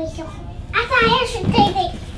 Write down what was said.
阿、啊、三要选这个。